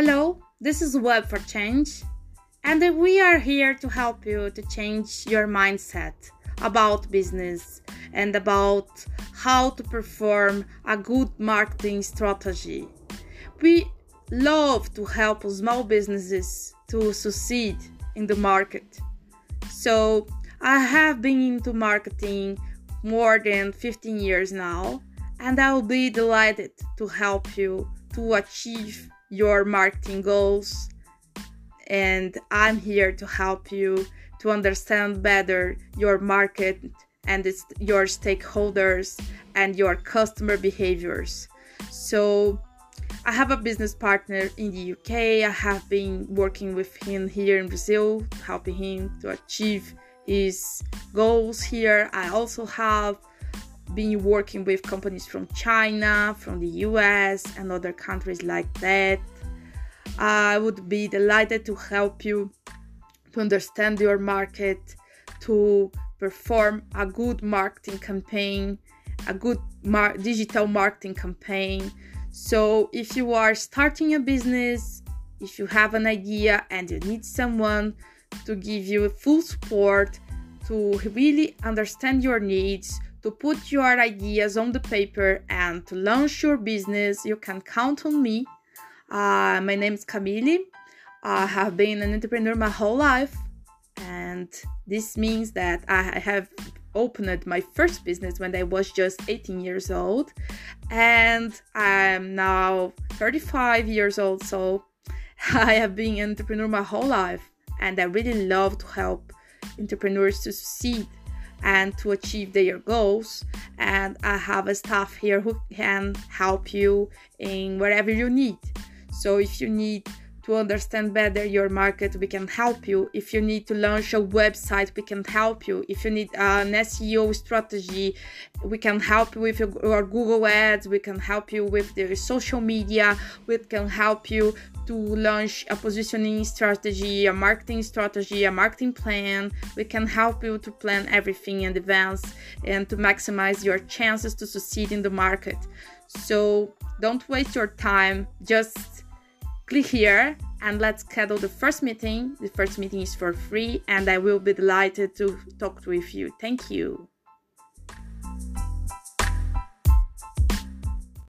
Hello, this is Web for Change, and we are here to help you to change your mindset about business and about how to perform a good marketing strategy. We love to help small businesses to succeed in the market. So, I have been into marketing more than 15 years now, and I'll be delighted to help you to achieve your marketing goals. And I'm here to help you to understand better your market and your stakeholders and your customer behaviors. So, I have a business partner in the UK. I have been working with him here in Brazil, helping him to achieve his goals here. I also have been working with companies from China, from the US, and other countries like that. I would be delighted to help you to understand your market, to perform a good marketing campaign, a good mar- digital marketing campaign. So, if you are starting a business, if you have an idea and you need someone to give you full support, to really understand your needs, to put your ideas on the paper, and to launch your business, you can count on me. Uh, my name is Camille. I have been an entrepreneur my whole life and this means that I have opened my first business when I was just 18 years old, and I'm now 35 years old. So I have been an entrepreneur my whole life, and I really love to help entrepreneurs to succeed and to achieve their goals. And I have a staff here who can help you in whatever you need. So if you need to understand better your market, we can help you. If you need to launch a website, we can help you. If you need an SEO strategy, we can help you with your Google Ads, we can help you with the social media, we can help you to launch a positioning strategy, a marketing strategy, a marketing plan. We can help you to plan everything in advance and to maximize your chances to succeed in the market. So don't waste your time. Just click here and let's schedule the first meeting. The first meeting is for free and I will be delighted to talk with you. Thank you.